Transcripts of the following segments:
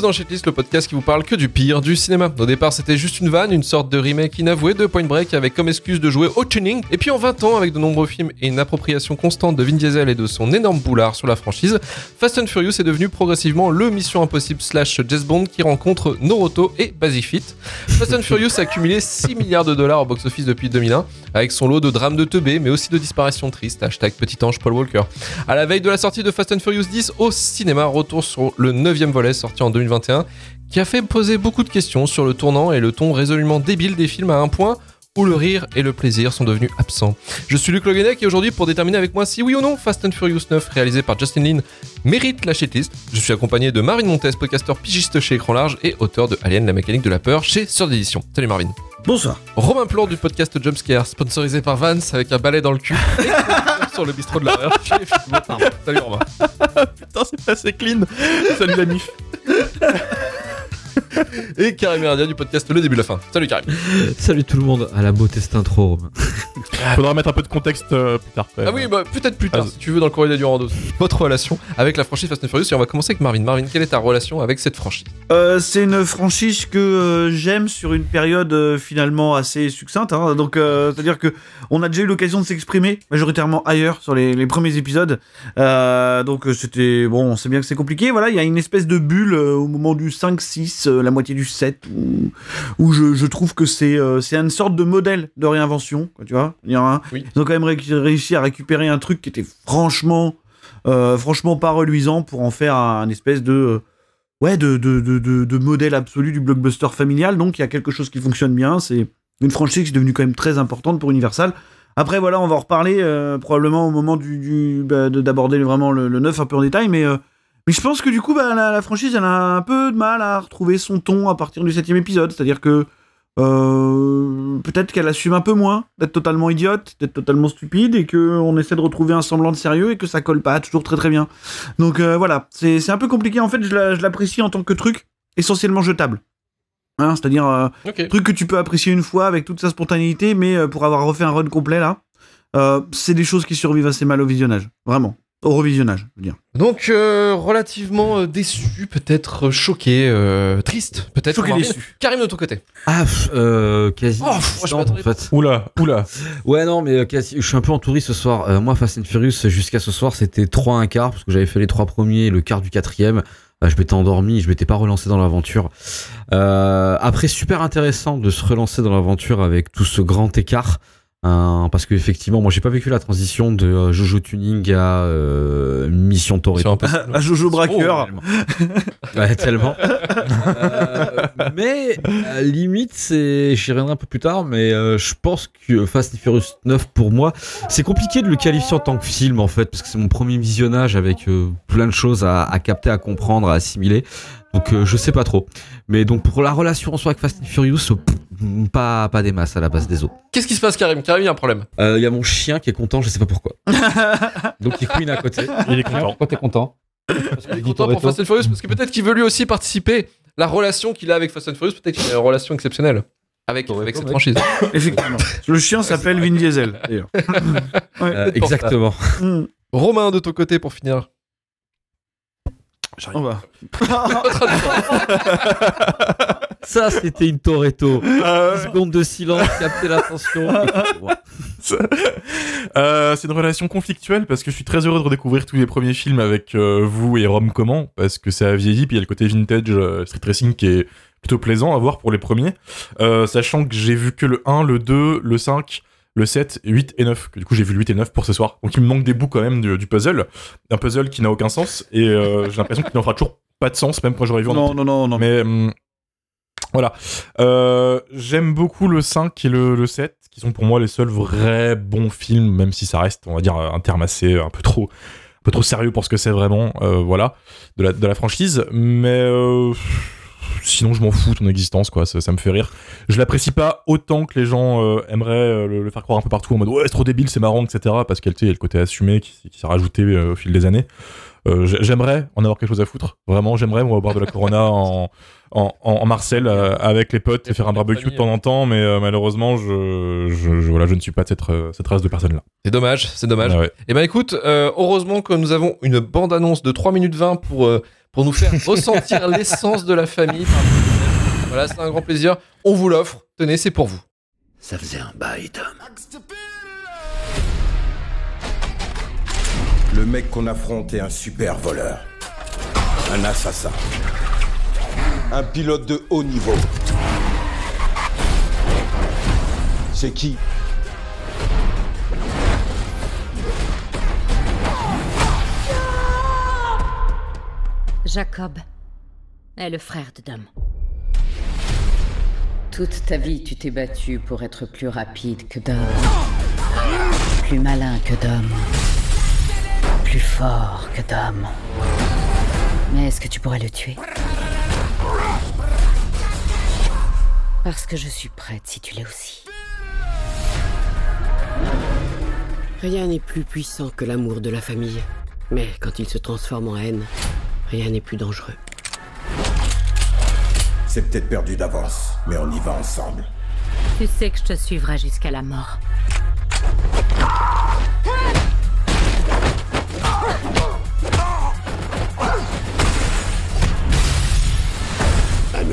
Tous dans Shitlist, le podcast qui vous parle que du pire du cinéma. Au départ, c'était juste une vanne, une sorte de remake inavoué de Point Break avec comme excuse de jouer au tuning. Et puis en 20 ans, avec de nombreux films et une appropriation constante de Vin Diesel et de son énorme boulard sur la franchise, Fast and Furious est devenu progressivement le Mission Impossible slash Jess Bond qui rencontre Noroto et Basifit. Fast and Furious a accumulé 6 milliards de dollars au box-office depuis 2001, avec son lot de drames de teubé, mais aussi de disparitions tristes. Hashtag petit ange Paul Walker. À la veille de la sortie de Fast and Furious 10 au cinéma, retour sur le 9 volet sorti en 2021, qui a fait poser beaucoup de questions sur le tournant et le ton résolument débile des films à un point où le rire et le plaisir sont devenus absents. Je suis Luc Loguenec et aujourd'hui pour déterminer avec moi si oui ou non Fast and Furious 9 réalisé par Justin Lin mérite la shitlist, je suis accompagné de Marvin Montes, podcasteur pigiste chez Écran Large et auteur de Alien la mécanique de la peur chez Sœur d'édition. Salut Marvin. Bonsoir. Romain Plon du podcast Jumpscare, sponsorisé par Vance avec un balai dans le cul et sur le bistrot de l'horreur chez Pardon. Salut Romain. Putain, c'est passé clean. Salut la mif. Et Karim Meradia du podcast Le Début de la Fin. Salut Karim. Salut tout le monde. À la beauté, cette intro, Romain. Faudra mettre un peu de contexte euh, plus tard. Ah oui, bah peut-être plus tard si tu veux dans le courrier du rando. Votre relation avec la franchise Fast and Furious et on va commencer avec Marvin. Marvin, quelle est ta relation avec cette franchise? Euh, c'est une franchise que euh, j'aime sur une période euh, finalement assez succincte. hein. Donc, euh, c'est-à-dire que on a déjà eu l'occasion de s'exprimer majoritairement ailleurs sur les, les premiers épisodes. Euh, donc, euh, c'était bon. On sait bien que c'est compliqué. Voilà, il y a une espèce de bulle euh, au moment du 5-6, euh, la moitié du 7, où, où je, je trouve que c'est euh, c'est une sorte de modèle de réinvention. quoi, tu vois, il y a un- Oui. ils ont quand même ré- réussi à récupérer un truc qui était franchement, euh, franchement pas reluisant pour en faire un, espèce de euh, ouais, de, de, de, de, modèle absolu du blockbuster familial. Donc il y a quelque chose qui fonctionne bien. C'est une franchise qui est devenue quand même très importante pour Universal. Après, voilà, on va en reparler euh, probablement au moment du, du- bah, de- d'aborder vraiment le, le 9 un peu en détail. Mais, euh, mais je pense que du coup, bah, la, la franchise, elle a un peu de mal à retrouver son ton à partir du septième épisode. C'est-à-dire que euh, peut-être qu'elle assume un peu moins d'être totalement idiote, d'être totalement stupide, et qu'on essaie de retrouver un semblant de sérieux et que ça colle pas toujours très très bien. Donc euh, voilà, c'est un peu compliqué. En fait, je la- je l'apprécie en tant que truc essentiellement jetable. Hein, C'est-à-dire euh, truc que tu peux apprécier une fois avec toute sa spontanéité, mais pour avoir refait un run complet là, c'est des choses qui survivent assez mal au visionnage. Vraiment. Au revisionnage, je veux dire. Donc euh, relativement euh, déçu, peut-être euh, choqué, euh, triste, peut-être. Choqué, déçu. Karim de ton côté. Ah, pff, euh, quasi. Oh, je en fait. Oula, oula. Ouais, non, mais quasi. Je suis un peu entouré ce soir. Euh, moi, Fast and Furious, jusqu'à ce soir, c'était 3 un quart, parce que j'avais fait les trois premiers, le quart du quatrième. Je m'étais endormi, je m'étais pas relancé dans l'aventure. Euh, après, super intéressant de se relancer dans l'aventure avec tout ce grand écart. Hein, parce que effectivement, moi j'ai pas vécu la transition de euh, Jojo Tuning à euh, Mission peu- À Jojo Braqueur. Ouais, tellement. Euh, mais euh, limite, c'est, j'y reviendrai un peu plus tard, mais euh, je pense que Fast and Furious 9 pour moi, c'est compliqué de le qualifier en tant que film en fait, parce que c'est mon premier visionnage avec euh, plein de choses à, à capter, à comprendre, à assimiler. Donc euh, je sais pas trop. Mais donc pour la relation en soi avec Fast and Furious, pff, pas pas des masses à la base des os. Qu'est-ce qui se passe Karim? Karim, il y a un problème. Euh, Il y a mon chien qui est content, je sais pas pourquoi. donc il couine à côté. Il est content. Pourquoi t'es content? Parce que Il est content pour Fast and Furious parce que peut-être qu'il veut lui aussi participer. La relation qu'il a avec Fast and Furious, peut-être qu'il a une relation exceptionnelle avec, avec cette mec. franchise. Effectivement. Le chien s'appelle Vin Diesel, d'ailleurs. Euh, exactement. Hmm. Romain, de ton côté, pour finir. On va. Ça, c'était une Toretto. Euh, 10 secondes de silence, capter l'attention. euh, c'est une relation conflictuelle parce que je suis très heureux de redécouvrir tous les premiers films avec euh, vous et Rome comment parce que ça a vieilli puis il y a le côté vintage euh, street racing qui est plutôt plaisant à voir pour les premiers Euh, sachant que j'ai vu que le 1, le 2, le 5 le 7, 8 et 9, que du coup j'ai vu le 8 et le 9 pour ce soir. Donc il me manque des bouts quand même du, du puzzle. Un puzzle qui n'a aucun sens et euh, j'ai l'impression qu'il n'en fera toujours pas de sens, même quand j'aurais vu en Non, non, non, non. mais hum, voilà. Euh, J'aime beaucoup le 5 et le, le 7, qui sont pour moi les seuls vrais bons films, même si ça reste, on va dire, un terme assez un peu trop, un peu trop sérieux pour ce que c'est vraiment, euh, voilà, de la, franchise. Mais euh, sinon, je m'en fous de ton existence, quoi. Ça, ça me fait rire. Je l'apprécie pas autant que les gens aimeraient le, faire croire un peu partout en mode ouais, c'est trop débile, c'est marrant, etc. Parce qu'elle, a le côté assumé qui, qui s'est rajouté au fil des années. Euh, j'ai- j'aimerais en avoir quelque chose à foutre. Vraiment, j'aimerais moi boire de la Corona en, en, en, euh, avec les potes et faire un barbecue de temps en temps, mais euh, malheureusement, je, je, je- voilà, je ne suis pas de cette, cette race de personnes-là. C'est dommage, c'est dommage. Ah ouais. Eh ben écoute, euh, heureusement que nous avons une bande-annonce de 3 minutes 20 pour, euh, pour nous faire ressentir l'essence de la famille. Voilà, c'est un grand plaisir. On vous l'offre. Tenez, c'est pour vous. Ça faisait un bail, Tom. Le mec qu'on affronte est un super voleur. Un assassin. Un pilote de haut niveau. C'est qui Jacob est le frère de Dom. Toute ta vie, tu t'es battu pour être plus rapide que Dom. Plus malin que Dom. Fort que Dom. Mais est-ce que tu pourrais le tuer? Parce que je suis prête si tu l'es aussi. Rien n'est plus puissant que l'amour de la famille. Mais quand il se transforme en haine, rien n'est plus dangereux. C'est peut-être perdu d'avance, mais on y va ensemble. Tu sais que je te suivrai jusqu'à la mort.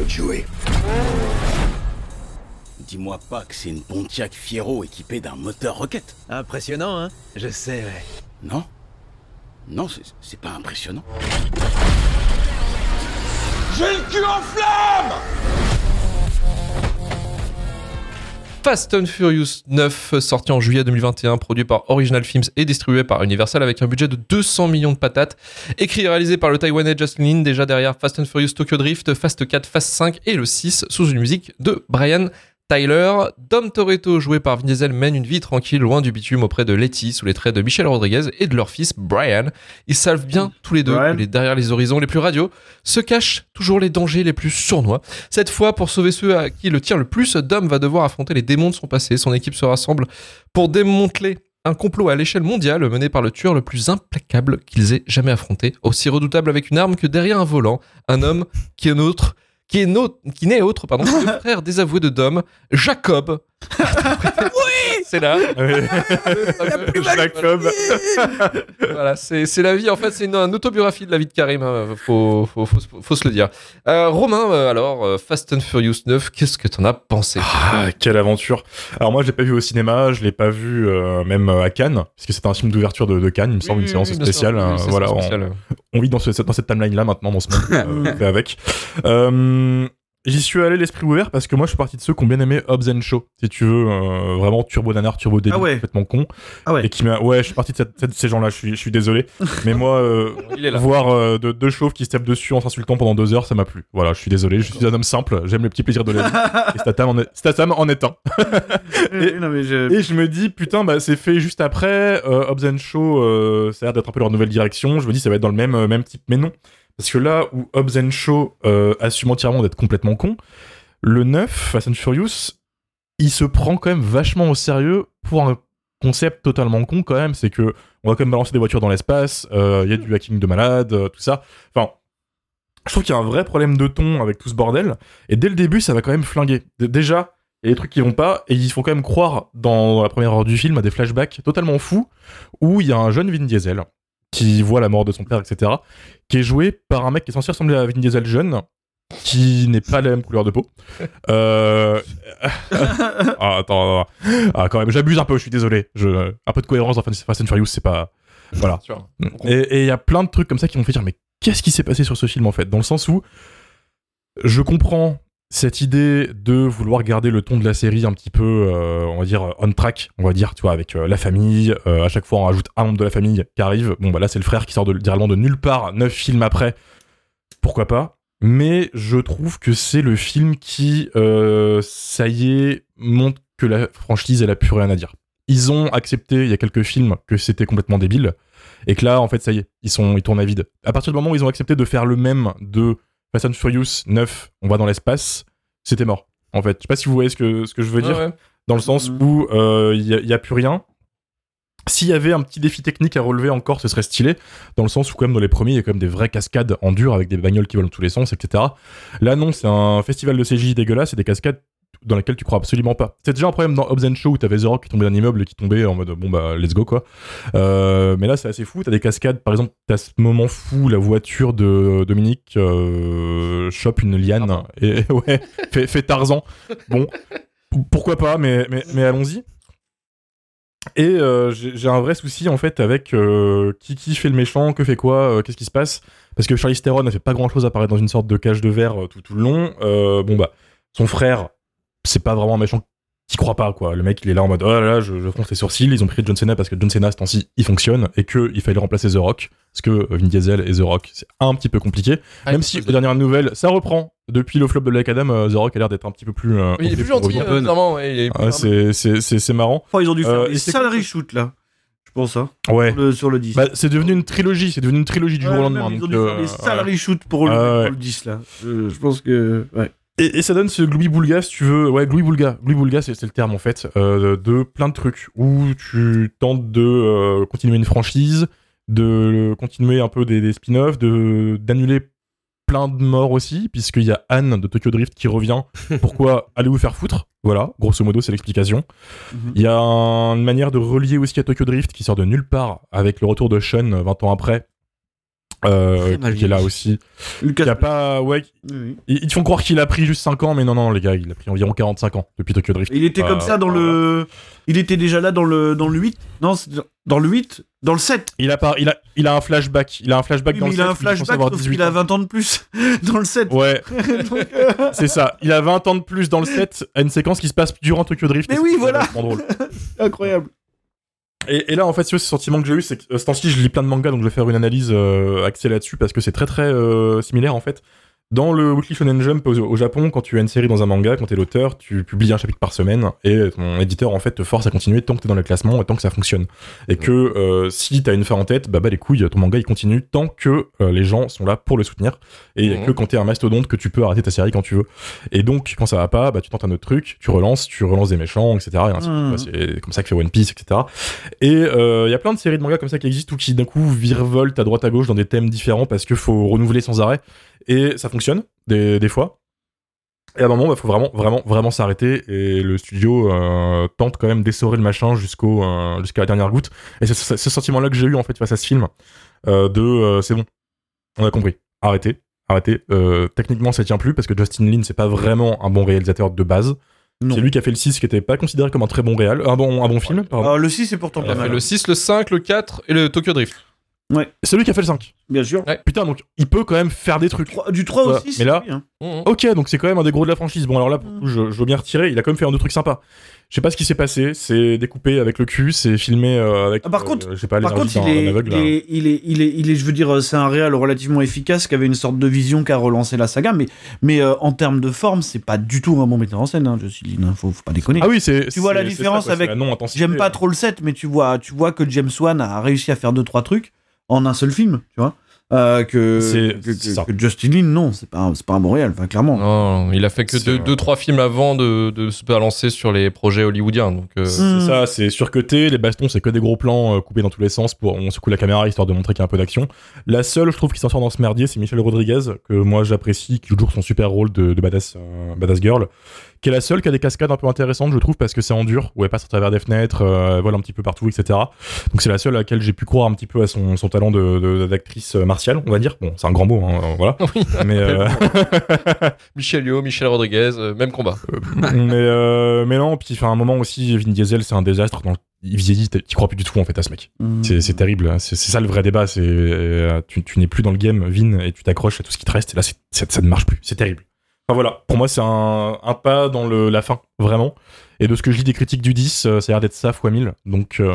De jouer. Dis-moi pas que c'est une Pontiac Fiero équipée d'un moteur roquette. Impressionnant, hein? Je sais, ouais. Non? Non, c'est- c'est pas impressionnant. J'ai le cul en flamme Fast and Furious 9, sorti en juillet 2021, produit par Original Films et distribué par Universal avec un budget de 200 millions de patates. Écrit et réalisé par le Taïwanais Justin Lin, déjà derrière Fast and Furious Tokyo Drift, Fast 4, Fast 5 et le 6, sous une musique de Brian Tyler. Dom Toretto, joué par Vin Diesel, mène une vie tranquille loin du bitume auprès de Letty, sous les traits de Michel Rodriguez et de leur fils Brian. Ils savent bien tous les deux Brian. que les- derrière les horizons les plus radiaux se cachent toujours les dangers les plus sournois. Cette fois, pour sauver ceux à qui le tient le plus, Dom va devoir affronter les démons de son passé. Son équipe se rassemble pour démanteler un complot à l'échelle mondiale mené par le tueur le plus implacable qu'ils aient jamais affronté, aussi redoutable avec une arme que derrière un volant, un homme qui est nôtre, qui est no- qui n'est autre pardon, que le frère désavoué de Dom, Jacob. oui, c'est là. Jacob. Voilà, c'est c'est la vie. En fait, c'est une, une autobiographie de la vie de Karim. hein, Faut, faut, faut, se- faut se le dire. Euh, Romain, euh, alors, euh, Fast and Furious 9, qu'est-ce que t'en as pensé? Ah, quelle aventure Alors moi je l'ai pas vu au cinéma, je l'ai pas vu euh, même à Cannes, puisque c'est un film d'ouverture de, de Cannes, il me semble, une séance Oui, sûr. spéciale. Oui, hein, c'est voilà, on- spécial. on vit dans, ce- dans cette timeline là maintenant dans ce monde euh, on fait avec Euh, j'y suis allé l'esprit ouvert parce que moi je suis parti de ceux qui ont bien aimé Hobbs and Shaw si tu veux euh, vraiment turbo nanar turbo débile Ah ouais. complètement con Ah ouais. et qui m'a ouais je suis parti de, cette- de ces gens là je suis, je suis désolé mais moi euh, Il est là. voir euh, de- deux chauves qui se tapent dessus en s'insultant pendant deux heures ça m'a plu voilà je suis désolé je suis un homme simple j'aime les petits plaisirs de la vie et Statham en est, Statham en est un Oui, non, mais je- et je me dis, putain, bah, c'est fait juste après. Euh, Hobbs and Shaw, euh, ça a l'air d'être un peu leur nouvelle direction. Je me dis, ça va être dans le même, euh, même type. Mais non. Parce que là où Hobbs and Shaw euh, assume entièrement d'être complètement con, le 9, Fast and Furious, il se prend quand même vachement au sérieux pour un concept totalement con quand même. C'est que on va quand même balancer des voitures dans l'espace, euh, il y a du hacking de malade, euh, tout ça. Enfin, je trouve qu'il y a un vrai problème de ton avec tout ce bordel. Et dès le début, ça va quand même flinguer. Déjà, il y a des trucs qui vont pas, et ils font quand même croire dans la première heure du film à des flashbacks totalement fous, où il y a un jeune Vin Diesel qui voit la mort de son père, etc., qui est joué par un mec qui est censé ressembler à Vin Diesel jeune, qui n'est pas la même couleur de peau. Euh... ah, attends, attends. Ah, quand même, j'abuse un peu, je suis désolé. Je... Un peu de cohérence dans Fast and Furious, c'est pas... Voilà. Et et il y a plein de trucs comme ça qui m'ont fait dire mais qu'est-ce qui s'est passé sur ce film en fait? Dans le sens où je comprends cette idée de vouloir garder le ton de la série un petit peu, euh, on va dire, on track, on va dire, tu vois, avec euh, la famille. euh, à chaque fois, on rajoute un membre de la famille qui arrive. Bon, bah là, c'est le frère qui sort de, littéralement de nulle part, neuf films après. Pourquoi pas? Mais je trouve que c'est le film qui, ça y est, montre que la franchise, elle a plus rien à dire. Ils ont accepté, il y a quelques films, que c'était complètement débile. Et que là, en fait, ça y est, ils, sont, ils tournent à vide. À partir du moment où ils ont accepté de faire le même de Fast and Furious 9, on va dans l'espace, c'était mort. En fait, je sais pas si vous voyez ce que, ce que je veux dire, ouais. dans le sens Mhm. où il n'y a, y a plus rien. S'il y avait un petit défi technique à relever encore, ce serait stylé, dans le sens où quand même dans les premiers, il y a quand même des vraies cascades en dur avec des bagnoles qui volent dans tous les sens, etc. Là non, c'est un festival de CGI dégueulasse et des cascades dans lesquelles tu crois absolument pas. C'est déjà un problème dans Hobbs and Show où t'avais The Rock qui tombait d'un immeuble et qui tombait en mode bon bah let's go quoi. Euh, mais là c'est assez fou, t'as des cascades, par exemple t'as ce moment fou, la voiture de Dominique euh, chope une liane et ouais, fait, fait Tarzan. Bon, pourquoi pas, mais, mais, mais allons-y. Et euh, j'ai un vrai souci en fait avec euh, qui qui fait le méchant, que fait quoi, euh, qu'est-ce qui se passe? Parce que Charlize Theron ne fait pas grand chose à apparaître dans une sorte de cage de verre tout, tout le long. Bon bah, son frère, c'est pas vraiment un méchant qui croit pas quoi. Le mec il est là en mode oh là là, je, je fronce les sourcils. Ils ont pris John Cena parce que John Cena ce temps-ci il fonctionne et que il fallait remplacer The Rock. Parce que euh, Vin Diesel et The Rock c'est un petit peu compliqué. Ah, Même si aux dernières nouvelles ça reprend. Depuis le flop de Black Adam, euh, The Rock a l'air d'être un petit peu plus. euh, Oui, il est plus gentil, euh, clairement. ouais, Ouais, c'est c'est c'est c'est marrant. Ils ont dû faire Euh, des sales reshoots là. Je pense, hein, Ouais. sur le, sur le 10. Bah, c'est devenu une trilogie, c'est devenu une trilogie du jour au lendemain. ils ont dû faire des sales ouais. reshoots pour le, Ah ouais. pour le 10 là. Je, je pense que. Ouais. Et, et ça donne ce Glooby Boulga, si tu veux. Ouais, Glooby Boulga. Glooby Boulga, c'est le terme en fait, euh, de plein de trucs où tu tentes de euh, continuer une franchise, de continuer un peu des, des spin-offs, de d'annuler plein de morts aussi, puisqu'il y a Anne de Tokyo Drift qui revient. Pourquoi allez vous faire foutre? Voilà, grosso modo, c'est l'explication. Mhm. Il y a un- une manière de relier aussi à Tokyo Drift qui sort de nulle part avec le retour de Sean euh, 20 ans après. Euh, qui est là aussi. Lucas. Qui a pas, ouais, Oui, ils, ils te font croire qu'il a pris juste 5 ans, mais non, non, les gars, il a pris environ 45 ans depuis Tokyo Drift. Il était comme Euh, ça dans le. Il était déjà là dans le, dans le 8. Non, c'est dans le 8 Dans le 7 Il a, pas, il, a, il a un flashback. Il a un flashback Oui, dans le il a set un flashback, sauf 18 qu'il a ans. 20 ans de plus dans le 7. Ouais, euh, c'est ça. Il a 20 ans de plus dans le set à une séquence qui se passe durant Tokyo Drift. Mais oui, c'est voilà. vachement drôle. incroyable. Et, là, en fait, ce sentiment que j'ai eu, c'est que euh, ce temps-ci, je lis plein de mangas, donc je vais faire une analyse euh, axée là-dessus parce que c'est très très euh, similaire en fait. Dans le Weekly Shonen Jump au, Japon, quand tu as une série dans un manga, quand t'es l'auteur, tu publies un chapitre par semaine et ton éditeur en fait te force à continuer tant que t'es dans le classement et tant que ça fonctionne. Et que euh, si t'as une fin en tête, bah bah les couilles, ton manga il continue tant que euh, les gens sont là pour le soutenir et il y a que quand t'es un mastodonte que tu peux arrêter ta série quand tu veux. Et donc quand ça va pas, bah tu tentes un autre truc, tu relances, tu relances des méchants, etc. Et ainsi. Mhm. Bah, c'est comme ça que fait One Piece, etc. Et euh, il y a plein de séries de mangas comme ça qui existent ou qui d'un coup virevoltent à droite à gauche dans des thèmes différents parce qu'il faut renouveler sans arrêt. Et ça fonctionne des, des fois. Et à un moment, il faut vraiment, vraiment, vraiment s'arrêter. Et le studio euh, tente quand même d'essorer le machin jusqu'au, euh, jusqu'à la dernière goutte. Et c'est ce, ce sentiment-là que j'ai eu en fait face à ce film euh, de euh, c'est bon, on a compris, arrêtez, arrêtez. Euh, techniquement, ça tient plus parce que Justin Lin, c'est pas vraiment un bon réalisateur de base. Non. C'est lui qui a fait le 6 qui était pas considéré comme un très bon réal, un bon, un bon film. Pardon. Alors, le 6 c'est pourtant pas mal. le 6, le 5, le 4 et le Tokyo Drift. C'est lui qui a fait le 5. Bien sûr. Putain, donc il peut quand même faire des trucs. Trois- Du 3 Voilà. au 6. Mais là- hein. Mhm. Ok, donc c'est quand même un des gros de la franchise. Bon, alors là, coup, je, je veux bien retirer. Il a quand même fait un deux trucs sympas. Je sais pas ce qui s'est passé. C'est découpé avec le cul, c'est filmé euh, avec. Ah, par euh, contre- je sais pas, les Par contre, il est, aveugle. il, est, il, est, il, est, il est- je veux dire, euh, c'est un réal relativement efficace qui avait une sorte de vision qui a relancé la saga, mais, mais euh, en termes de forme, c'est pas du tout un bon metteur en scène, hein, je suis hein, faut, faut pas déconner. Ah oui, c'est. Tu vois la différence ça, quoi, avec-. J'aime pas trop le 7, mais tu vois, tu vois que James Wan a réussi à faire deux trois trucs en un seul film, tu vois. Euh, que, C'est- que, c'est que- Justin Lin, non, c'est pas, c'est pas un bon réal, enfin, clairement. Non, il a fait que C'est deux, deux, trois films avant de, de se balancer sur les projets hollywoodiens. Donc, euh, C'est Hmm. ça, c'est surcoté, les bastons c'est que des gros plans euh, coupés dans tous les sens pour on secoue la caméra histoire de montrer qu'il y a un peu d'action. La seule je trouve qui s'en sort dans ce merdier c'est Michelle Rodriguez que moi j'apprécie qui joue toujours son super rôle de, de badass euh, badass girl qui est la seule qui a des cascades un peu intéressantes je trouve parce que c'est en dur où elle passe à travers des fenêtres, euh, elle vole un petit peu partout etc. Donc c'est la seule à laquelle j'ai pu croire un petit peu à son, son talent de- de- d'actrice euh, martiale on va dire. Bon c'est un grand mot hein, euh, voilà. oui. Mais euh, Michel Yeoh, Michel Rodriguez, euh, même combat. mais, euh, mais non, puis enfin, à un moment aussi, Vin Diesel, c'est un désastre. Dans... Il vieillit, t'y crois plus du tout en fait à ce mec. Hmm. C'est c'est terrible. hein. C'est ça le vrai débat. C'est tu, tu n'es plus dans le game, Vin, et tu t'accroches à tout ce qui te reste. Et là, c'est- ça, ça ne marche plus. C'est terrible. Enfin voilà. Pour moi, c'est un, un pas dans le, la fin, vraiment. Et de ce que je lis des critiques du 10, euh, ça a l'air d'être ça fois 1000. Donc euh,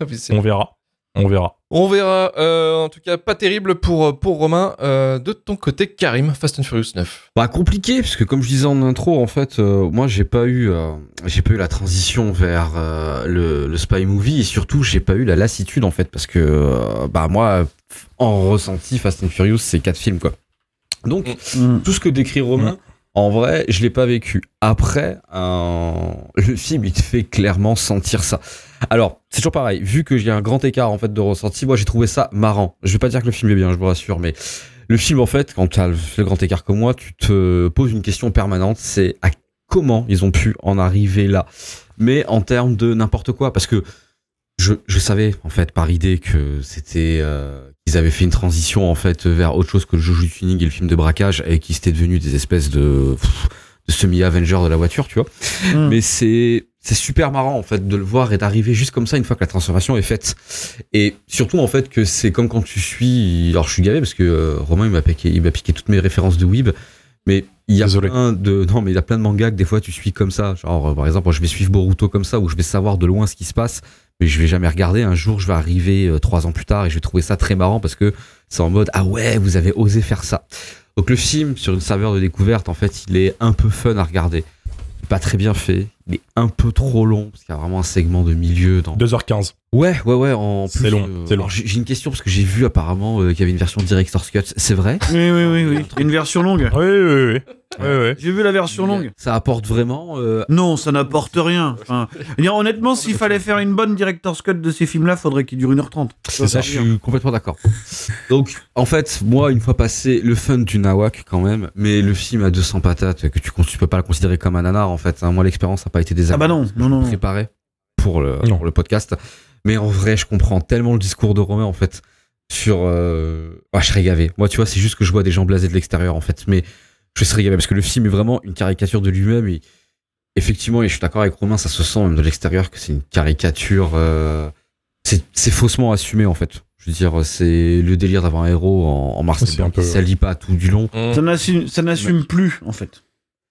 on verra. On verra. On verra. Euh, en tout cas, pas terrible pour, pour Romain. Euh, de ton côté, Karim, Fast and Furious 9. Bah compliqué parce que comme je disais en intro en fait euh, moi j'ai pas eu euh, j'ai pas eu la transition vers euh, le, le spy movie et surtout j'ai pas eu la lassitude en fait parce que euh, bah moi en ressenti Fast and Furious c'est quatre films quoi donc Hmm. tout ce que décrit Romain En vrai, je l'ai pas vécu. Après, euh, le film, il te fait clairement sentir ça. Alors, c'est toujours pareil. Vu que j'ai un grand écart en fait de ressenti, moi j'ai trouvé ça marrant. Je vais pas dire que le film est bien, je vous rassure, mais le film en fait, quand tu as le, grand écart comme moi, tu te poses une question permanente. C'est à comment ils ont pu en arriver là. Mais en termes de n'importe quoi, parce que je, je savais en fait par idée que c'était euh, qu'ils avaient fait une transition en fait vers autre chose que le Jojo Tuning et le film de braquage et qu'ils étaient devenus des espèces de, pff, de semi-Avengers de la voiture, tu vois. Mm. Mais c'est c'est super marrant en fait de le voir et d'arriver juste comme ça une fois que la transformation est faite. Et surtout en fait que c'est comme quand tu suis. Alors je suis gavé parce que euh, Romain il m'a piqué, il m'a piqué toutes mes références de Weeb. Mais il y a Désolé. plein de non mais il y a plein de mangas que des fois tu suis comme ça. Genre euh, par exemple je vais suivre Boruto comme ça où je vais savoir de loin ce qui se passe mais je vais jamais regarder. Un jour, je vais arriver euh, trois ans plus tard et je vais trouver ça très marrant parce que c'est en mode ah ouais, vous avez osé faire ça. Donc le film sur une saveur de découverte, en fait, il est un peu fun à regarder. Pas très bien fait, il est un peu trop long parce qu'il y a vraiment un segment de milieu dans. 2h15. Ouais, ouais, ouais. En C'est plus, long, euh, c'est long. alors, J'ai j'ai une question parce que j'ai vu apparemment euh, qu'il y avait une version Director's Cut. C'est vrai? Oui, oui, oui, oui. Une version longue. Oui, oui, oui. J'ai vu la version longue. Ça apporte vraiment. euh, Non, ça n'apporte rien. Enfin, je veux dire, honnêtement, s'il fallait faire une bonne director's cut de ces films-là, faudrait qu'il dure 1h30. C'est ça. Je suis complètement d'accord. Donc, en fait, moi, une fois passé le fun du Nawak, quand même, mais le film à 200 patates, que tu, cons- tu peux pas le considérer comme un nanar, en fait. hein. Moi, l'expérience n'a pas été Ah désagréable. bah non, non, non. non. préparé pour le, Non. pour le podcast. Mais en vrai, je comprends tellement le discours de Romain, en fait, sur... Euh... ah, je serais gavé. Moi, tu vois, c'est juste que je vois des gens blasés de l'extérieur, en fait. Mais je serais gavé, parce que le film est vraiment une caricature de lui-même. Et effectivement, et je suis d'accord avec Romain, ça se sent même de l'extérieur que c'est une caricature... euh, C'est faussement assumé, en fait. Je veux dire, c'est le délire d'avoir un héros en, en Marseille qui peu- s'allie pas tout du long. Mmh. Ça n'assume, plus, en fait.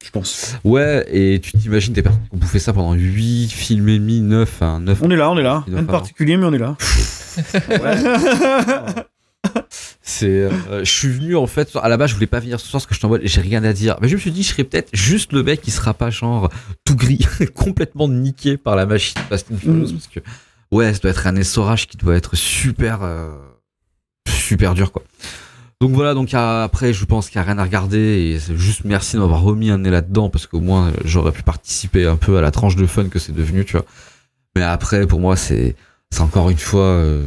Je pense. Ouais, et tu t'imagines des personnes qui ont bouffé ça pendant 8 films et demi, 9, hein, 9 On est là, on est là. Rien de particulier, mais on est là. C'est, euh, je suis venu en fait à la base je voulais pas venir ce soir parce que je t'envoie j'ai rien à dire. Mais je me suis dit je serais peut-être juste le mec qui sera pas genre tout gris complètement niqué par la machine. Fast and Furious, Mm. parce que ouais ça doit être un essorage qui doit être super euh, super dur quoi. Donc voilà donc après je pense qu'il y a rien à regarder et c'est juste merci de m'avoir remis un nez là-dedans parce qu'au moins j'aurais pu participer un peu à la tranche de fun que c'est devenu tu vois. Mais après pour moi c'est c'est encore une fois euh,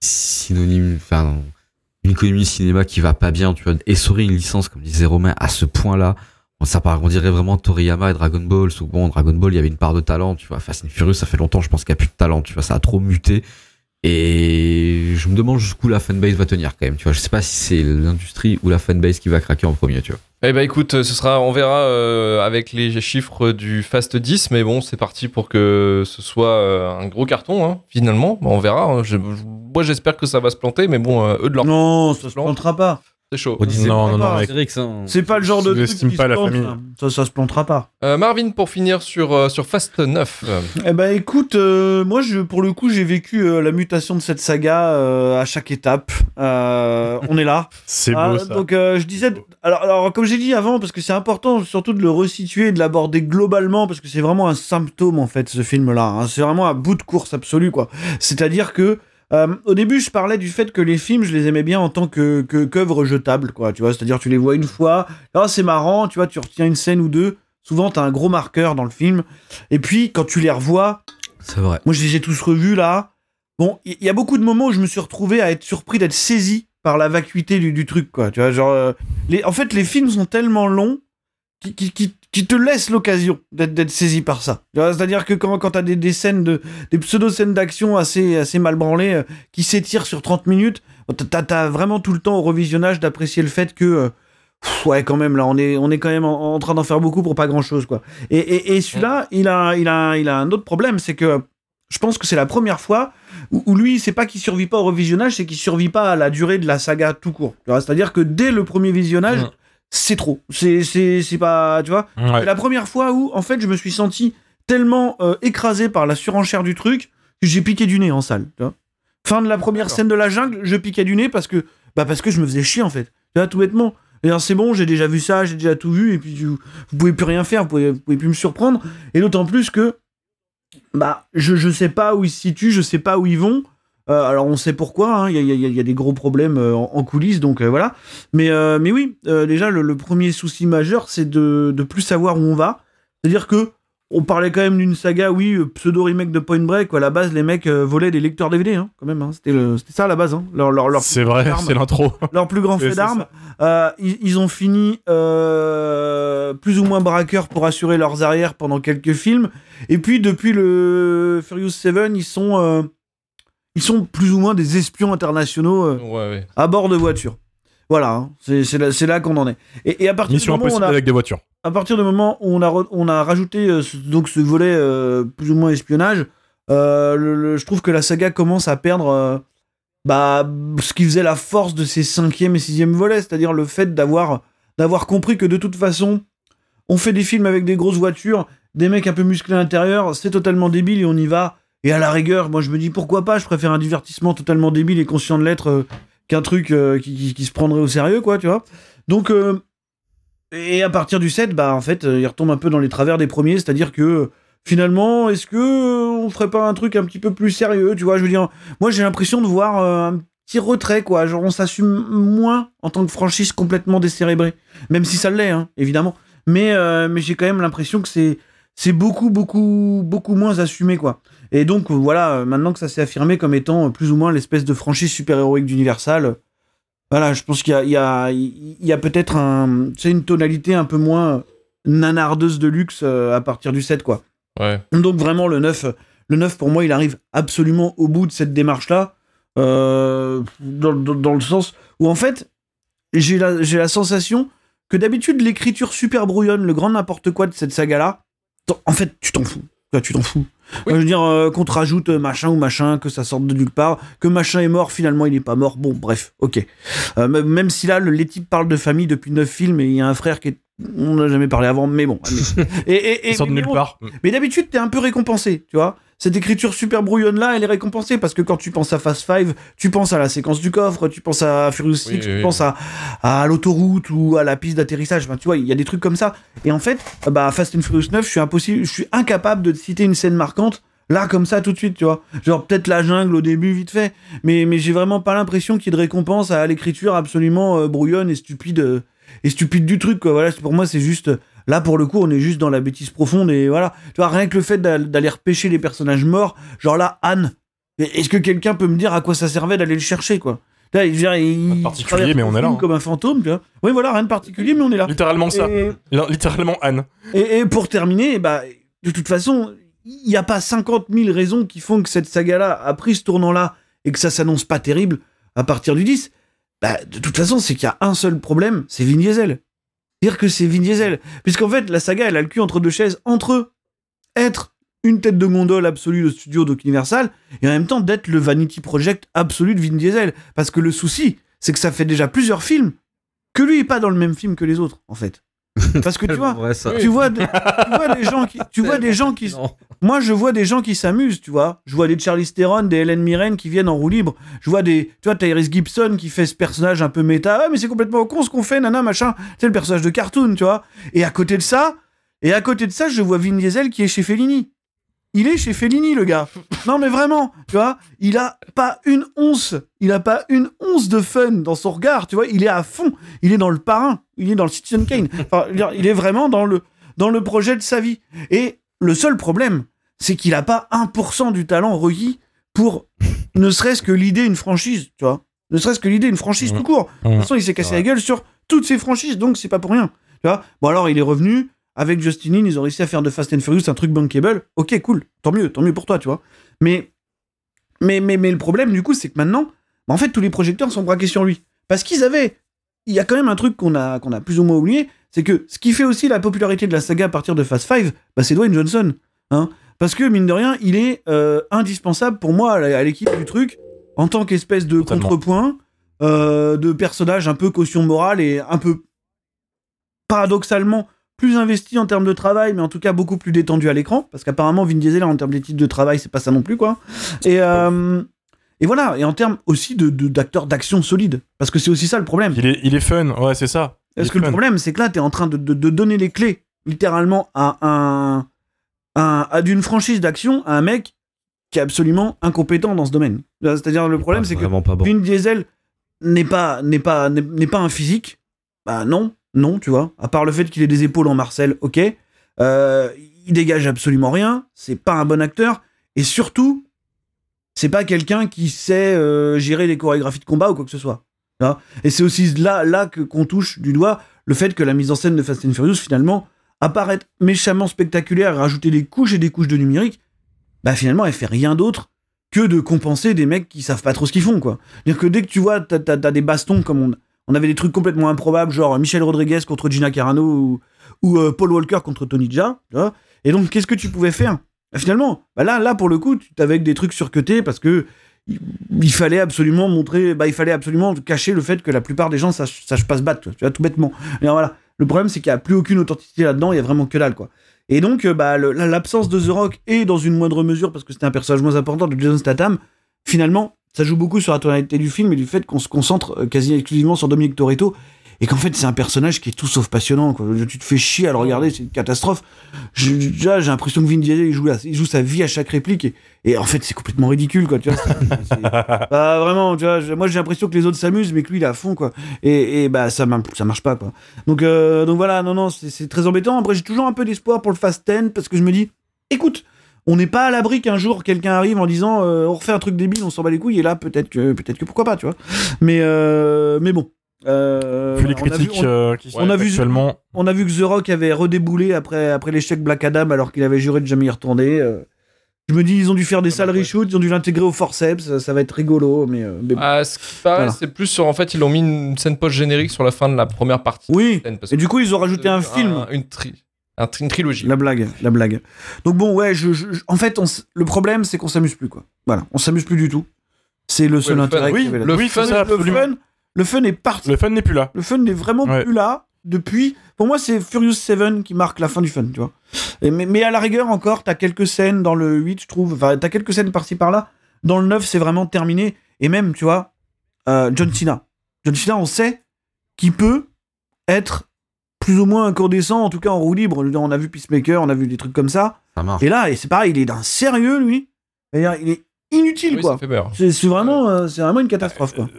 synonyme enfin une économie cinéma qui va pas bien, tu vois, essorer une licence, comme disait Romain, à ce point-là. Bon, ça on dirait vraiment Toriyama et Dragon Ball. Sauf bon, Dragon Ball, il y avait une part de talent, tu vois. Fast and Furious, ça fait longtemps, je pense qu'il n'y a plus de talent, tu vois, ça a trop muté. Et je me demande jusqu'où la fanbase va tenir quand même, tu vois. Je sais pas si c'est l'industrie ou la fanbase qui va craquer en premier, tu vois. Eh ben écoute, ce sera, on verra euh, avec les chiffres du Fast 10, mais bon, c'est parti pour que ce soit euh, un gros carton, hein, finalement. Bon, on verra. hein. Je- moi, j'espère que ça va se planter, mais bon, euh, eux de leur Non, ça se plantera pas. C'est chaud. Non, non, non, pas, mec. C'est pas le genre de truc qui pas se la plante, famille. ça. Ça, ça se plantera pas. Euh, Marvin, pour finir sur, euh, sur Fast 9. euh, Eh ben écoute, euh, moi je, pour le coup j'ai vécu euh, la mutation de cette saga euh, à chaque étape. Euh, on est là. C'est Ah, beau ça. Donc euh, je disais, alors, alors comme j'ai dit avant, parce que c'est important surtout de le resituer et de l'aborder globalement, parce que c'est vraiment un symptôme en fait ce film-là. hein. C'est vraiment un bout de course absolu quoi. C'est-à-dire que euh, au début je parlais du fait que les films je les aimais bien en tant que que- qu'œuvre jetable quoi. Tu vois, c'est-à-dire tu les vois une fois, là c'est marrant, tu vois, tu retiens une scène ou deux. Souvent t'as un gros marqueur dans le film, et puis quand tu les revois, C'est vrai. moi, je les ai tous revus là. Bon, il y, y a beaucoup de moments où je me suis retrouvé à être surpris d'être saisi par la vacuité du, du truc, quoi. Tu vois, genre, euh, les, en fait, les films sont tellement longs qui, qui, qui, qui te laissent l'occasion d'être saisi par ça. Tu C'est-à-dire que quand, quand t'as des, des scènes de, des pseudo-scènes d'action assez, assez mal branlées euh, qui s'étirent sur 30 minutes, t'as t'as vraiment tout le temps au revisionnage d'apprécier le fait que. euh, pff, Ouais, quand même, là, on est, on est quand même en, en train d'en faire beaucoup pour pas grand chose, quoi. Et, et, et celui-là, il a, il, a, il a un autre problème, c'est que je pense que c'est la première fois où, où lui, c'est pas qu'il survit pas au revisionnage, c'est qu'il survit pas à la durée de la saga tout court. Tu C'est-à-dire que dès le premier visionnage. C'est trop. C'est, c'est, c'est pas, tu vois. C'est la première fois où, en fait, je me suis senti tellement euh, écrasé par la surenchère du truc que j'ai piqué du nez en salle. Tu vois. Fin de la première D'accord. scène de la jungle, je piquais du nez parce que, bah, parce que je me faisais chier en fait. Tu vois, tout bêtement. Et alors, c'est bon, j'ai déjà vu ça, j'ai déjà tout vu, et puis vous, vous pouvez plus rien faire, vous pouvez, vous pouvez plus me surprendre. Et d'autant plus que, bah, je, je sais pas où ils se situent, je sais pas où ils vont. Euh, alors on sait pourquoi, hein, il y, y a- il y a des gros problèmes euh, en, en coulisses, donc euh, voilà. Mais, mais oui, déjà le, le premier souci majeur, c'est de, de plus savoir où on va. C'est-à-dire que on parlait quand même d'une saga, oui, pseudo remake de Point Break. où à la base, les mecs volaient des lecteurs DVD, hein, quand même. hein. C'était ça à la base, leur, leur, leur, C'est vrai, c'est l'intro. leur plus grand fait d'armes. Ils, ils ont fini plus ou moins braqueurs pour assurer leurs arrières pendant quelques films. Et puis depuis le Furious 7, ils sont, ils sont plus ou moins des espions internationaux euh, Ouais, ouais. à bord de voitures. Voilà, hein, c'est là, qu'on en est. Et, et à partir Mission du moment où on a, avec des voitures. à partir du moment où on a, re- on a rajouté euh, ce, donc ce volet euh, plus ou moins espionnage, le- le- je trouve que la saga commence à perdre bah, ce qui faisait la force de ces cinquième et sixième volets, c'est-à-dire le fait d'avoir d'avoir compris que de toute façon, on fait des films avec des grosses voitures, des mecs un peu musclés à l'intérieur, c'est totalement débile et on y va. Et à la rigueur, moi je me dis pourquoi pas, je préfère un divertissement totalement débile et conscient de l'être euh, qu'un truc euh, qui, se prendrait au sérieux, quoi, tu vois. Donc, euh, et à partir du 7, bah en fait, il retombe un peu dans les travers des premiers, c'est-à-dire que finalement, est-ce que on ferait pas un truc un petit peu plus sérieux, tu vois? Je veux dire, moi j'ai l'impression de voir un petit retrait, quoi. Genre on s'assume moins en tant que franchise complètement décérébrée, même si ça l'est, hein, évidemment. Mais mais j'ai quand même l'impression que c'est c'est beaucoup beaucoup beaucoup moins assumé, quoi. Et donc euh, voilà, euh, maintenant que ça s'est affirmé comme étant euh, plus ou moins l'espèce de franchise super-héroïque d'Universal, voilà, je pense qu'il y a, il y a, peut-être un, une tonalité un peu moins nanardeuse de luxe à partir du 7, quoi. Ouais. Donc vraiment, le 9, euh, le 9 pour moi, il arrive absolument au bout de cette démarche-là, euh, dans, dans- dans le sens où en fait, j'ai la, j'ai la sensation que d'habitude, l'écriture super brouillonne, le grand n'importe quoi de cette saga-là, en fait, tu t'en fous. Tu t'en fous. Oui. Je veux dire, euh, qu'on te rajoute euh, machin ou machin, que ça sorte de nulle part, que machin est mort, finalement il est pas mort. Bon, bref, ok. Euh, même- si là, le- les types parlent de famille depuis 9 films et il y a un frère qui est. On n'a jamais parlé avant, mais bon. allez. Et, et, et- de mais nulle bon, part. mais d'habitude, t'es un peu récompensé, tu vois. Cette écriture super brouillonne-là, elle est récompensée parce que quand tu penses à Fast Five, tu penses à la séquence du coffre, tu penses à Furious 6, Oui, tu oui, oui. penses à, à l'autoroute ou à la piste d'atterrissage. Enfin, tu vois, il y a des trucs comme ça. Et en fait, bah, Fast and Furious 9, je suis impossible, je suis incapable de te citer une scène marquante. Là, comme ça, tout de suite, tu vois. Genre, peut-être la jungle au début, vite fait. Mais, mais j'ai vraiment pas l'impression qu'il y ait de récompense à l'écriture absolument euh, brouillonne et stupide, euh, et stupide du truc, quoi. Voilà, pour moi, c'est juste. Là, pour le coup, on est juste dans la bêtise profonde et voilà. Tu vois, rien que le fait d'al- d'aller repêcher les personnages morts, genre là, Anne, est-ce que quelqu'un peut me dire à quoi ça servait d'aller le chercher, quoi? Là, il, Rien de il particulier, mais on est là, hein. Comme un fantôme, tu vois. Oui, voilà, rien de particulier, mais on est là. Littéralement ça. Littéralement Anne. et, et pour terminer, bah, de toute façon, il n'y a pas 50 000 raisons qui font que cette saga-là a pris ce tournant-là et que ça s'annonce pas terrible à partir du 10. Bah, de toute façon, c'est qu'il y a un seul problème, c'est Vin Diesel. Dire que c'est Vin Diesel. Puisqu'en fait, la saga, elle a le cul entre deux chaises, entre être une tête de gondole absolue de studio donc Universal et en même temps d'être le vanity project absolu de Vin Diesel. Parce que le souci, c'est que ça fait déjà plusieurs films que lui est pas dans le même film que les autres, en fait. Parce que tu vois, tu vois, des- tu vois des gens qui, tu vois des gens qui, Non. moi je vois des gens qui s'amusent, tu vois. Je vois des Charlie Theron, des Helen Mirren qui viennent en roue libre. Je vois des, tu vois, Tyrese Gibson qui fait ce personnage un peu méta. Ah mais c'est complètement con ce qu'on fait, nana machin. C'est le personnage de cartoon, tu vois. Et à côté de ça, et à côté de ça, je vois Vin Diesel qui est chez Fellini. Il est chez Fellini, le gars. Non, mais vraiment, tu vois, il a pas une once, il a pas une once de fun dans son regard, tu vois, il est à fond, il est dans le parrain, il est dans le Citizen Kane. Enfin, il est vraiment dans le, dans le projet de sa vie. Et le seul problème, c'est qu'il a pas 1% du talent requis pour ne serait-ce que l'idée une franchise, tu vois. Ne serait-ce que l'idée une franchise Mhm. tout court. De toute façon, il s'est cassé la gueule sur toutes ses franchises, donc c'est pas pour rien. Tu vois bon, alors il est revenu. Avec Justin Lin, ils ont réussi à faire de Fast and Furious un truc bankable. Ok, cool. Tant mieux, tant mieux pour toi, tu vois. Mais, mais, mais, mais le problème, du coup, c'est que maintenant, bah, en fait, tous les projecteurs sont braqués sur lui. Parce qu'ils avaient. Il y a quand même un truc qu'on a, qu'on a plus ou moins oublié, c'est que ce qui fait aussi la popularité de la saga à partir de Fast 5, bah, c'est Dwayne Johnson. Hein Parce que, mine de rien, il est euh, indispensable pour moi à l'équipe du truc, en tant qu'espèce de Totalement. contrepoint, euh, de personnage un peu caution morale et un peu paradoxalement plus investi en termes de travail, mais en tout cas beaucoup plus détendu à l'écran, parce qu'apparemment Vin Diesel en termes d'éthique de travail, c'est pas ça non plus quoi. Et euh, et voilà, et en termes aussi de d'acteurs d'action solides, parce que c'est aussi ça le problème. Il est, il est fun, ouais, c'est ça. Parce que le problème, c'est que là, t'es en train de, de- de donner les clés, littéralement, à un, un- à d'une franchise d'action à un mec qui est absolument incompétent dans ce domaine. C'est-à-dire, le problème, c'est que bon. Vin Diesel n'est pas, n'est pas, n'est n'est pas un physique. Bah non, non, tu vois. À part le fait qu'il ait des épaules en Marcel, ok. Euh, il dégage absolument rien. C'est pas un bon acteur. Et surtout, c'est pas quelqu'un qui sait euh, gérer les chorégraphies de combat ou quoi que ce soit. Et c'est aussi là, là que qu'on touche du doigt le fait que la mise en scène de Fast and Furious, finalement, apparaît méchamment spectaculaire rajouter des couches et des couches de numérique, bah finalement, elle fait rien d'autre que de compenser des mecs qui savent pas trop ce qu'ils font, quoi. C'est-à-dire que dès que tu vois, t'as des bastons comme on, on avait des trucs complètement improbables, genre Michel Rodriguez contre Gina Carano ou, euh, Paul Walker contre Tony Jaa. Et donc, qu'est-ce que tu pouvais faire? Bah, Finalement, bah là, là, pour le coup, tu avec des trucs surcutés parce que il, fallait absolument montrer, bah, il fallait absolument cacher le fait que la plupart des gens sachent, sachent pas se battre, tu vois, tout bêtement. Et voilà. Le problème, c'est qu'il n'y a plus aucune authenticité là-dedans, il y a vraiment que dalle, quoi. Et donc, euh, bah, l'absence de The Rock et dans une moindre mesure, parce que c'était un personnage moins important de Jason Statham, finalement, ça joue beaucoup sur la tonalité du film et du fait qu'on se concentre euh, quasi exclusivement sur Dominique Toretto et qu'en fait, c'est un personnage qui est tout sauf passionnant. Quoi. Tu te fais chier à le regarder, c'est une catastrophe. Je- Déjà, j'ai l'impression que Vin Diesel, il joue, la- il joue sa vie à chaque réplique et, et en fait, c'est complètement ridicule, quoi. Tu vois, c'est- c'est- bah, vraiment, tu vois, moi j'ai l'impression que les autres s'amusent, mais que lui il est à fond, quoi. Et, et bah ça marche pas, quoi. Donc, euh, donc voilà, non, non, c'est c'est très embêtant. Après, j'ai toujours un peu d'espoir pour le Fast 10 parce que je me dis, écoute, on n'est pas à l'abri qu'un jour quelqu'un arrive en disant euh, on refait un truc débile, on s'en bat les couilles, et là peut-être que, peut-être que pourquoi pas, tu vois. Mais, euh, mais bon. Euh, Vu les voilà, on a vu- critiques on- euh, qui sont on a vu- actuellement. on a vu que The Rock avait redéboulé après, après l'échec Black Adam alors qu'il avait juré de jamais y retourner. Je me dis, ils ont dû faire des sales reshoots, ils ont dû l'intégrer au forceps, ça, ça va être rigolo, mais. euh, mais bon. Ah, ce qui paraît, Voilà. c'est plus sur. En fait, ils ont mis une scène post-générique sur la fin de la première partie. oui, Parce et que du coup, ils ont rajouté un film. une, un tri- une trilogie. La blague, la blague. Donc bon, ouais, je, je- je- en fait, on le problème, c'est qu'on s'amuse plus, quoi. Voilà, on s'amuse plus du tout. C'est le seul le fun, intérêt oui, avait le oui, fun, le fun, le fun est parti. Le fun n'est plus là. Le fun n'est vraiment Ouais. plus là depuis. Pour moi, c'est Furious 7 qui marque la fin du fun, tu vois. Et mais, mais à la rigueur, encore, t'as quelques scènes dans le 8, je trouve. Enfin, t'as quelques scènes par-ci par-là. Dans le 9, c'est vraiment terminé. Et même, tu vois, euh, John Cena. John Cena, on sait qu'il peut être plus ou moins incandescent, en tout cas en roue libre. On a vu Peacemaker, on a vu des trucs comme ça. Ça marche. Et là, et c'est pareil, il est d'un sérieux, lui. C'est-à-dire, Il est inutile, Oui, quoi. ça fait peur. C'est vraiment, euh, c'est vraiment une catastrophe, quoi. Euh,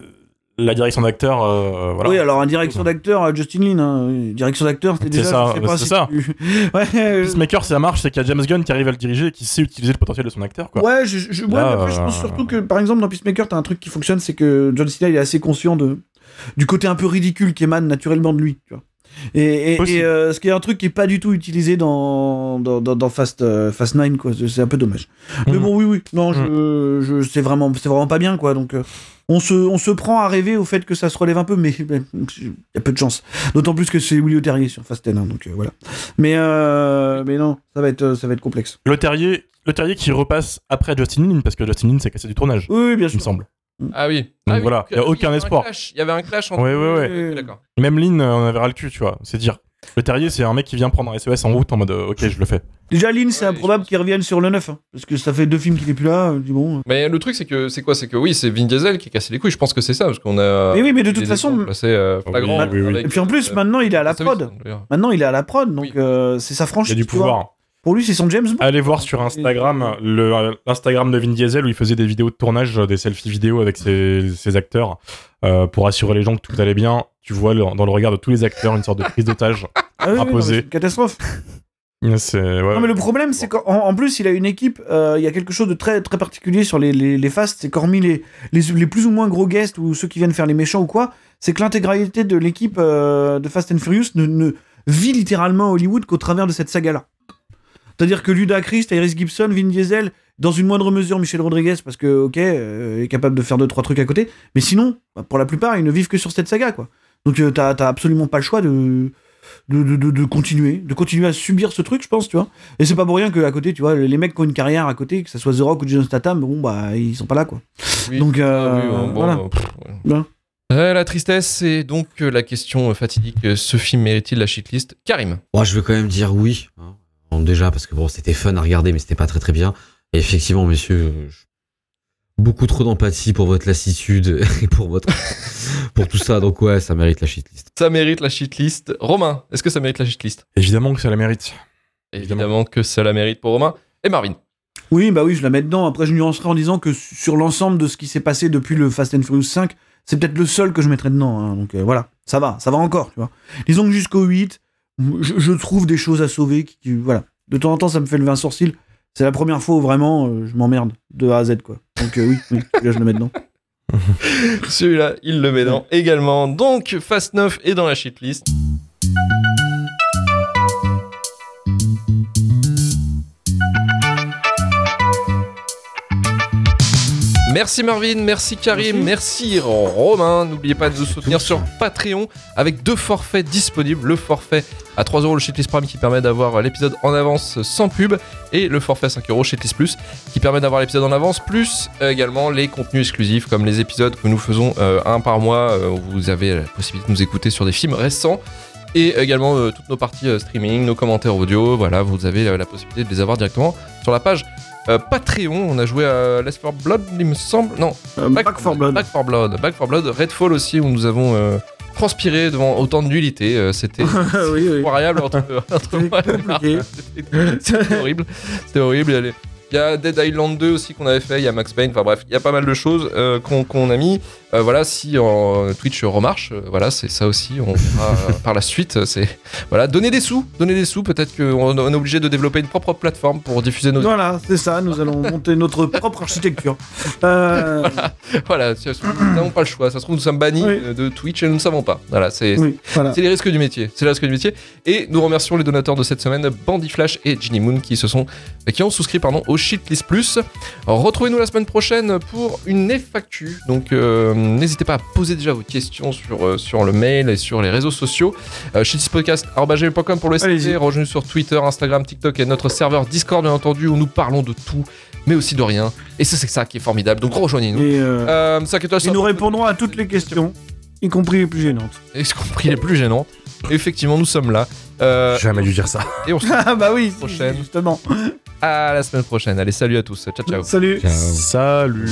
La direction d'acteur, euh, voilà. Oui, alors en direction d'acteur, Justin Lin, hein, direction d'acteur, c'était C'est déjà. ça, je sais pas c'est si ça. tu- ouais, Peacemaker, ça marche, c'est qu'il y a James Gunn qui arrive à le diriger et qui sait utiliser le potentiel de son acteur, quoi. ouais, je, je- ouais, Là, mais après, je pense surtout que, par exemple, dans Peacemaker, t'as un truc qui fonctionne, c'est que John Cena, il est assez conscient de du côté un peu ridicule qui émane naturellement de lui, tu vois. Et, et, Possible. et, euh, ce qui est un truc qui est pas du tout utilisé dans, dans, dans, dans Fast, euh, Fast 9, quoi. C'est un peu dommage. Mais Mhm. bon, oui, oui. Non, je, je, c'est vraiment, vraiment pas bien, quoi. Donc, euh, on se, on se prend à rêver au fait que ça se relève un peu, mais il y a peu de chance. D'autant plus que c'est Willy Terrier sur Fast 10, hein, donc euh, voilà. Mais, mais non, ça va être, ça va être complexe. Le terrier, le terrier qui repasse après Justin Lin, parce que Justin Lin s'est cassé du tournage, Oui, oui, bien il sûr. me semble. Ah oui. Donc Ah oui, voilà, y a oui, aucun espoir. Il y avait un clash entre. Ouais, D'accord. Même Lin, euh, on avait ras le cul, tu vois. C'est dire. Le terrier, c'est un mec qui vient prendre un SES en route en mode euh, ok, je le fais. Déjà, Lynn, c'est Ouais, improbable qu'il revienne sur le 9, hein, parce que ça fait deux films qu'il est plus là. euh, bon. euh. Mais le truc, c'est que c'est quoi? C'est que oui, c'est Vin Diesel qui a cassé les couilles. Je pense que c'est ça, parce qu'on a. Mais oui, mais de toute façon, assez euh, flagrants Oui, oui, oui. avec, Et puis en plus, euh, maintenant, il est à la prod. Maintenant, il est à la prod, donc Oui. euh, c'est sa Il y franchise. a du pouvoir. Pour lui, c'est son James Bond. Allez voir sur Instagram l'Instagram de Vin Diesel où il faisait des vidéos de tournage, euh, des selfies vidéo avec ses, ses acteurs euh, pour assurer les gens que tout allait bien. Tu vois le- dans le regard de tous les acteurs une sorte de prise d'otage. Ah oui, oui, non, mais imposé. c'est une catastrophe. Ouais. Non, mais le problème, c'est qu'en en plus, il a une équipe. euh, Il y a quelque chose de très, très particulier sur les, les, les fasts. C'est qu'hormis les, les, les plus ou moins gros guests ou ceux qui viennent faire les méchants ou quoi, c'est que l'intégralité de l'équipe euh, de Fast and Furious ne, ne vit littéralement Hollywood qu'au travers de cette saga-là. C'est-à-dire que Ludacris, Tyrese Gibson, Vin Diesel, dans une moindre mesure Michel Rodriguez, parce que, ok, euh, il est capable de faire deux, trois trucs à côté, mais sinon, bah, pour la plupart, ils ne vivent que sur cette saga, quoi. Donc, euh, t'as absolument pas le choix de, de, de, de- de continuer, de continuer à subir ce truc, je pense, tu vois. Et c'est pas pour rien qu'à côté, tu vois, les mecs qui ont une carrière à côté, que ce soit The Rock ou Jason Statham, bon, bah, ils sont pas là, quoi. Oui. Donc, Ah euh, oui, bon, bon, voilà. euh, pff, ouais. Bien. Euh, la tristesse, c'est donc euh, la question euh, fatidique. euh, Ce film mérite-t-il la shitlist? Karim. Moi, je veux quand même dire oui. hein. Déjà, parce que bon, c'était fun à regarder, mais c'était pas très très bien. Et effectivement, messieurs, euh, beaucoup trop d'empathie pour votre lassitude et pour votre pour tout ça. Donc ouais, ça mérite la shitlist. Ça mérite la shitlist. Romain, est-ce que ça mérite la shitlist? Évidemment que ça la mérite. Évidemment que ça la mérite pour Romain. Et Marvin Oui, bah oui, je la mets dedans. Après, je nuancerai en disant que sur l'ensemble de ce qui s'est passé depuis le Fast and Furious 5, c'est peut-être le seul que je mettrais dedans. hein. Donc euh, voilà, ça va, ça va encore, tu vois. Disons que jusqu'au 8, je, trouve des choses à sauver. Qui, voilà. De temps en temps, ça me fait lever un sourcil. C'est la première fois où vraiment euh, je m'emmerde de A à Z, quoi. Donc euh, oui, oui, celui-là, je le mets dedans. Celui-là, il le met dans également. Donc, Fast 9 est dans la shitlist. Merci Marvin, merci Karim, merci, Romain. N'oubliez pas de nous soutenir sur Patreon avec deux forfaits disponibles. Le forfait à 3 euros le Shitlist Prime qui permet d'avoir l'épisode en avance sans pub et le forfait à 5 euros Shitlist Plus qui permet d'avoir l'épisode en avance plus euh, également les contenus exclusifs comme les épisodes que nous faisons euh, un par mois euh, où vous avez la possibilité de nous écouter sur des films récents et également euh, toutes nos parties euh, streaming, nos commentaires audio, voilà, vous avez euh, la possibilité de les avoir directement sur la page euh, Patreon. On a joué à Left 4 Blood, il me semble. Non, Euh, Back 4 Blood. Back 4 Blood. Back 4 Blood. Redfall aussi, où nous avons euh, transpiré devant autant de nullité. C'était oui, oui. incroyable entre, entre moi et Marc. compliqué. C'était- C'était horrible. C'était horrible. Allez. Il y a Dead Island 2 aussi qu'on avait fait, il y a Max Payne, enfin bref, il y a pas mal de choses euh, qu'on a mis. Euh, voilà, si en Twitch remarche, euh, voilà, c'est ça aussi, on euh, par la suite. C'est voilà, donner des sous, donner des sous. Peut-être qu'on on est obligé de développer une propre plateforme pour diffuser nos. Voilà, c'est ça, nous allons monter notre propre architecture. Euh, voilà, si- nous n'avons pas le choix. Ça se trouve, nous sommes bannis Oui. euh, de Twitch et nous ne savons pas. Voilà, c'est oui, voilà. les risques du métier. C'est les risques du métier. Et nous remercions les donateurs de cette semaine, Bandy Flash et Ginny Moon, qui se sont, euh, qui ont souscrit pardon au Shitlist Plus. Retrouvez-nous la semaine prochaine pour une FAQ. Donc euh, n'hésitez pas à poser déjà vos questions sur, euh, sur le mail et sur les réseaux sociaux. Euh, shitlistpodcast.com pour le. ST. Rejoignez sur Twitter, Instagram, TikTok et notre serveur Discord, bien entendu, où nous parlons de tout, mais aussi de rien. Et ça, c'est ça qui est formidable. Donc rejoignez-nous. Et, euh, Euh, 5 étoiles et sur nous répondrons à toutes les questions, y compris les plus gênantes. y compris les plus gênantes. Effectivement, nous sommes là. Euh, Jamais dû dire ça. et on se Ah bah oui, Prochaine. justement. À la semaine prochaine. Allez, salut à tous. Ciao, ciao. Salut. Salut.